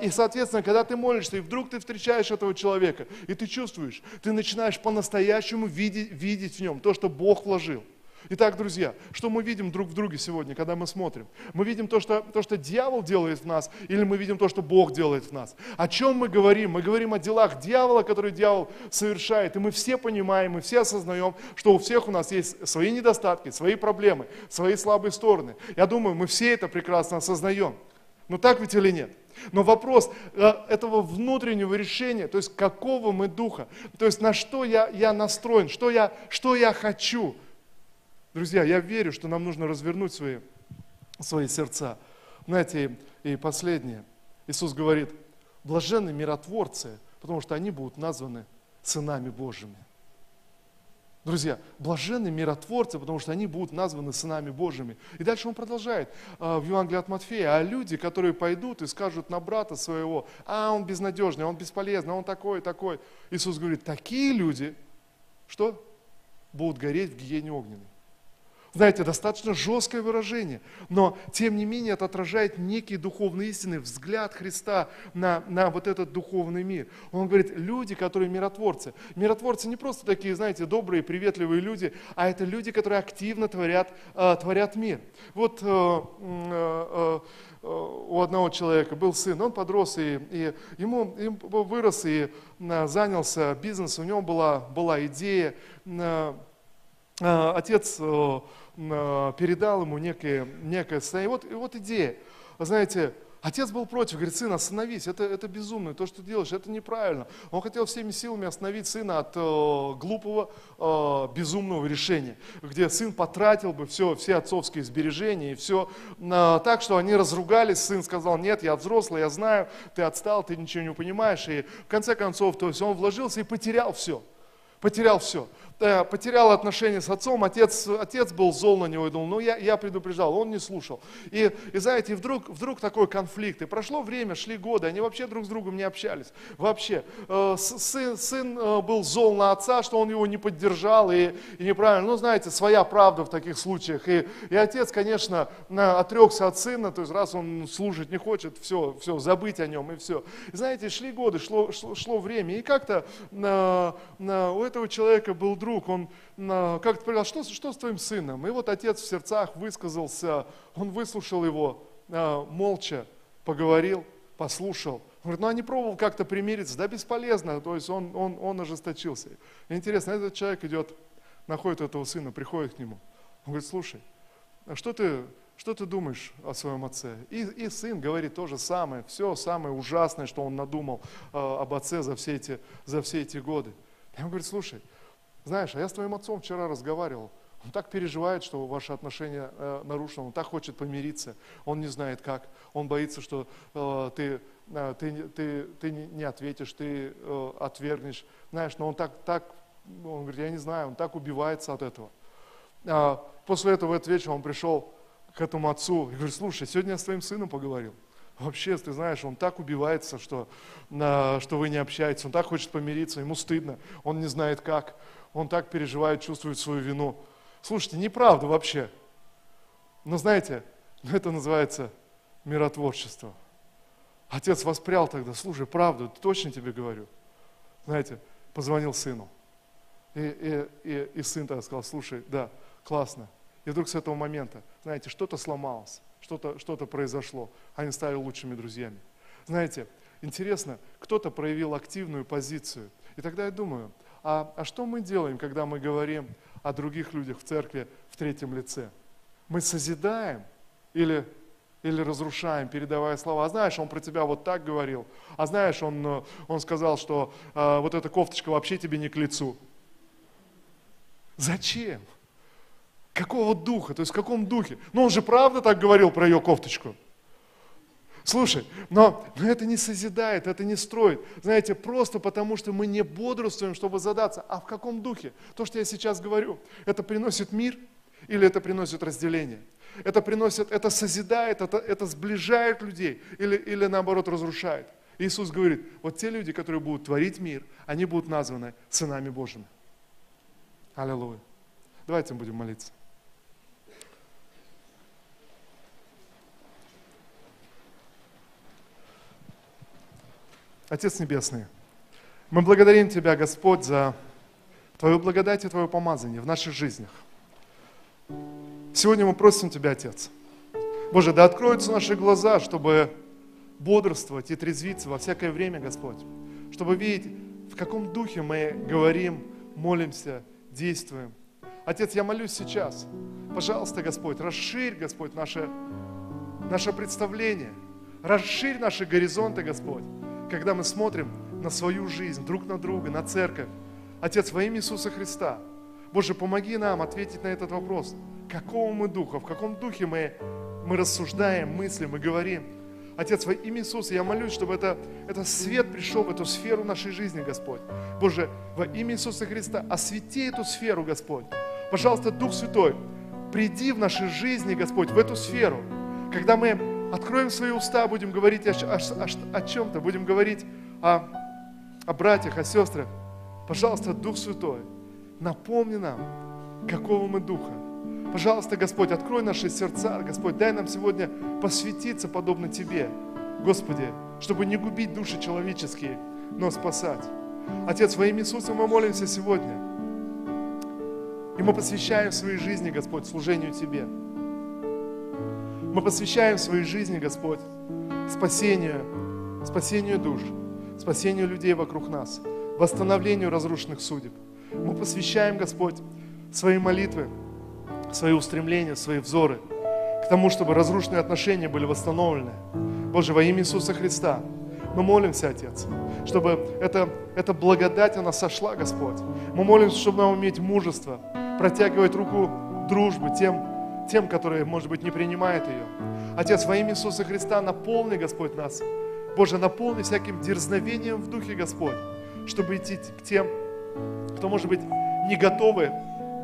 И, соответственно, когда ты молишься, и вдруг ты встречаешь этого человека, и ты чувствуешь, ты начинаешь по-настоящему видеть, видеть в нем то, что Бог вложил. Итак, друзья, что мы видим друг в друге сегодня, когда мы смотрим? Мы видим то что, то, что дьявол делает в нас, или мы видим то, что Бог делает в нас? О чем мы говорим? Мы говорим о делах дьявола, которые дьявол совершает. И мы все понимаем, мы все осознаем, что у всех у нас есть свои недостатки, свои проблемы, свои слабые стороны. Я думаю, мы все это прекрасно осознаем. Ну так ведь или нет? Но вопрос э, этого внутреннего решения, то есть какого мы духа, то есть на что я, я настроен, что я, что я хочу. Друзья, я верю, что нам нужно развернуть свои, свои сердца. Знаете, и, последнее. Иисус говорит, блаженны миротворцы, потому что они будут названы сынами Божьими. Друзья, блаженны миротворцы, потому что они будут названы сынами Божьими. И дальше он продолжает э, в Евангелии от Матфея. А люди, которые пойдут и скажут на брата своего, а он безнадежный, он бесполезный, он такой, такой. Иисус говорит, такие люди, что? Будут гореть в гиене огненной. Знаете, достаточно жесткое выражение, но тем не менее это отражает некий духовный истинный взгляд Христа на, на вот этот духовный мир. Он говорит, люди, которые миротворцы. Миротворцы не просто такие, знаете, добрые, приветливые люди, а это люди, которые активно творят, э, творят мир. Вот э, э, э, у одного человека был сын, он подрос, и, и ему, ему вырос и э, занялся бизнесом, у него была, была идея, э, э отец э, Э, передал ему некое, некое состояние. Вот, и вот идея. Вы знаете, Отец был против, говорит, сын, остановись, это, это безумно, то, что ты делаешь, это неправильно. Он хотел всеми силами остановить сына от э, глупого, безумного решения, где сын потратил бы все, все отцовские сбережения и все э, так, что они разругались, сын сказал, нет, я взрослый, я знаю, ты отстал, ты ничего не понимаешь, и в конце концов, то есть он вложился и потерял все, потерял все. Э, потерял отношения с отцом, отец, отец был зол на него и думал, ну я, я предупреждал, он не слушал. И, и знаете, вдруг, вдруг такой конфликт, и прошло время, шли годы, они вообще друг с другом не общались, вообще. Э, сын, сын э, был зол на отца, что он его не поддержал и, и неправильно, ну знаете, своя правда в таких случаях. И, и отец, конечно, отрекся от сына, то есть раз он служить не хочет, все, все, забыть о нем и все. И знаете, шли годы, шло, шло, шло время, и как-то у этого человека был друг, он как-то сказал, что, что с твоим сыном? И вот отец в сердцах высказался, он выслушал его а, молча, поговорил, послушал. Он говорит, ну а не пробовал как-то примириться? Да бесполезно, то есть он, он, он ожесточился. Интересно, этот человек идет, находит этого сына, приходит к нему. Он говорит, слушай, а что ты, что ты думаешь о своем отце? И, и сын говорит то же самое, все самое ужасное, что он надумал э, об отце за все, эти, за все эти годы. И он говорит, слушай, знаешь, а я с твоим отцом вчера разговаривал. Он так переживает, что ваши отношения э, нарушены, он так хочет помириться, он не знает как, он боится, что э, ты, э, ты, ты, ты не ответишь, ты э, отвергнешь. Знаешь, но он так, так, он говорит, я не знаю, он так убивается от этого. А после этого в этот вечер он пришел к этому отцу и говорит, слушай, сегодня я с твоим сыном поговорил. Вообще, ты знаешь, он так убивается, что, что вы не общаетесь, он так хочет помириться, ему стыдно, он не знает как он так переживает, чувствует свою вину. Слушайте, неправда вообще. Но знаете, это называется миротворчество. Отец воспрял тогда, слушай, правду, точно тебе говорю. Знаете, позвонил сыну. И, и, и, и сын тогда сказал, слушай, да, классно. И вдруг с этого момента, знаете, что-то сломалось, что-то что произошло. Они стали лучшими друзьями. Знаете, интересно, кто-то проявил активную позицию. И тогда я думаю, а, а что мы делаем, когда мы говорим о других людях в церкви в третьем лице? Мы созидаем или, или разрушаем, передавая слова. А знаешь, он про тебя вот так говорил. А знаешь, он, э, он сказал, что а, вот эта кофточка вообще тебе не к лицу. Зачем? Какого духа? То есть в каком духе? Ну он же правда так говорил про ее кофточку. Слушай, но, но это не созидает, это не строит. Знаете, просто потому, что мы не бодрствуем, чтобы задаться, а в каком духе? То, что я сейчас говорю, это приносит мир или это приносит разделение? Это приносит, это созидает, это, это сближает людей или, или наоборот разрушает? Иисус говорит, вот те люди, которые будут творить мир, они будут названы сынами Божьими. Аллилуйя. Давайте будем молиться. Отец Небесный, мы благодарим Тебя, Господь, за Твою благодать и Твое помазание в наших жизнях. Сегодня мы просим Тебя, Отец, Боже, да откроются наши глаза, чтобы бодрствовать и трезвиться во всякое время, Господь, чтобы видеть, в каком духе мы говорим, молимся, действуем. Отец, я молюсь сейчас, пожалуйста, Господь, расширь, Господь, наше, наше представление, расширь наши горизонты, Господь, когда мы смотрим на свою жизнь, друг на друга, на церковь. Отец, во имя Иисуса Христа, Боже, помоги нам ответить на этот вопрос. Какого мы духа, в каком духе мы, мы рассуждаем, мыслим и говорим. Отец, во имя Иисуса, я молюсь, чтобы это, это свет пришел в эту сферу нашей жизни, Господь. Боже, во имя Иисуса Христа, освети эту сферу, Господь. Пожалуйста, Дух Святой, приди в нашей жизни, Господь, в эту сферу. Когда мы Откроем свои уста, будем говорить о, о, о, о чем-то, будем говорить о, о братьях, о сестрах. Пожалуйста, Дух Святой, напомни нам, какого мы Духа. Пожалуйста, Господь, открой наши сердца, Господь, дай нам сегодня посвятиться подобно Тебе, Господи, чтобы не губить души человеческие, но спасать. Отец, во имя Иисуса мы молимся сегодня. И мы посвящаем своей жизни, Господь, служению Тебе. Мы посвящаем своей жизни, Господь, спасению, спасению душ, спасению людей вокруг нас, восстановлению разрушенных судеб. Мы посвящаем, Господь, свои молитвы, свои устремления, свои взоры к тому, чтобы разрушенные отношения были восстановлены. Боже, во имя Иисуса Христа, мы молимся, Отец, чтобы эта, эта благодать, она сошла, Господь. Мы молимся, чтобы нам иметь мужество, протягивать руку дружбы тем, тем, которые, может быть, не принимают ее. Отец, во имя Иисуса Христа, наполни, Господь, нас. Боже, наполни всяким дерзновением в Духе, Господь, чтобы идти к тем, кто, может быть, не готовы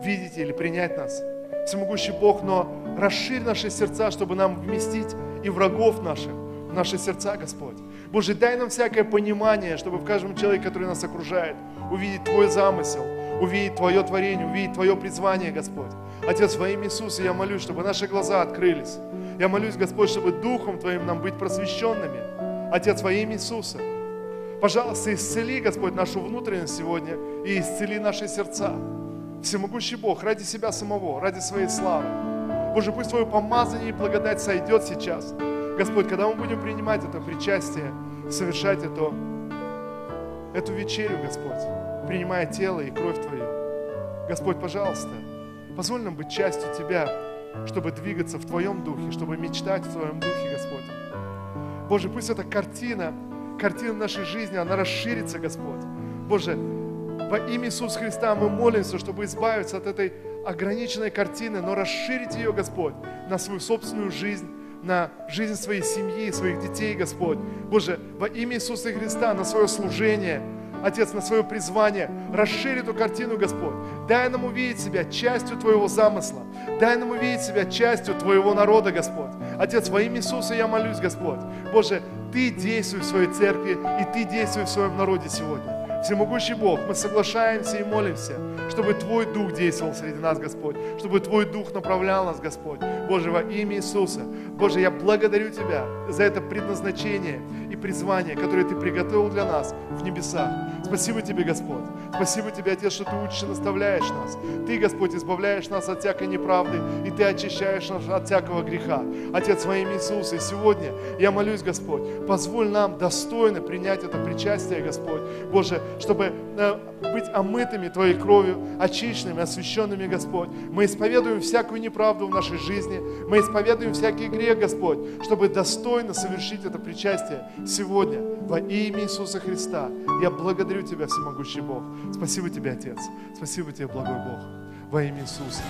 видеть или принять нас. Всемогущий Бог, но расширь наши сердца, чтобы нам вместить и врагов наших в наши сердца, Господь. Боже, дай нам всякое понимание, чтобы в каждом человеке, который нас окружает, увидеть Твой замысел, увидеть Твое творение, увидеть Твое призвание, Господь. Отец, во имя Иисуса я молюсь, чтобы наши глаза открылись. Я молюсь, Господь, чтобы Духом Твоим нам быть просвещенными. Отец, во имя Иисуса. Пожалуйста, исцели, Господь, нашу внутренность сегодня и исцели наши сердца. Всемогущий Бог, ради себя самого, ради своей славы. Боже, пусть Твое помазание и благодать сойдет сейчас. Господь, когда мы будем принимать это причастие, совершать это, эту вечерю, Господь, принимая тело и кровь Твою. Господь, пожалуйста, Позволь нам быть частью Тебя, чтобы двигаться в Твоем Духе, чтобы мечтать в Твоем Духе, Господь. Боже, пусть эта картина, картина нашей жизни, она расширится, Господь. Боже, во имя Иисуса Христа мы молимся, чтобы избавиться от этой ограниченной картины, но расширить ее, Господь, на свою собственную жизнь, на жизнь своей семьи, своих детей, Господь. Боже, во имя Иисуса Христа, на свое служение – Отец, на свое призвание. Расшири эту картину, Господь. Дай нам увидеть себя частью Твоего замысла. Дай нам увидеть себя частью Твоего народа, Господь. Отец, во имя Иисуса я молюсь, Господь. Боже, Ты действуй в своей церкви, и Ты действуй в своем народе сегодня. Всемогущий Бог, мы соглашаемся и молимся, чтобы Твой Дух действовал среди нас, Господь, чтобы Твой Дух направлял нас, Господь. Боже, во имя Иисуса, Боже, я благодарю Тебя за это предназначение и призвание, которое Ты приготовил для нас в небесах. Спасибо Тебе, Господь. Спасибо Тебе, Отец, что Ты учишь и наставляешь нас. Ты, Господь, избавляешь нас от всякой неправды, и Ты очищаешь нас от всякого греха. Отец, во имя Иисуса, и сегодня я молюсь, Господь, позволь нам достойно принять это причастие, Господь. Боже, чтобы э, быть омытыми Твоей кровью, очищенными, освященными, Господь. Мы исповедуем всякую неправду в нашей жизни, мы исповедуем всякий грех, Господь, чтобы достойно совершить это причастие сегодня во имя Иисуса Христа. Я благодарю Тебя, всемогущий Бог. Спасибо Тебе, Отец. Спасибо Тебе, благой Бог. Во имя Иисуса.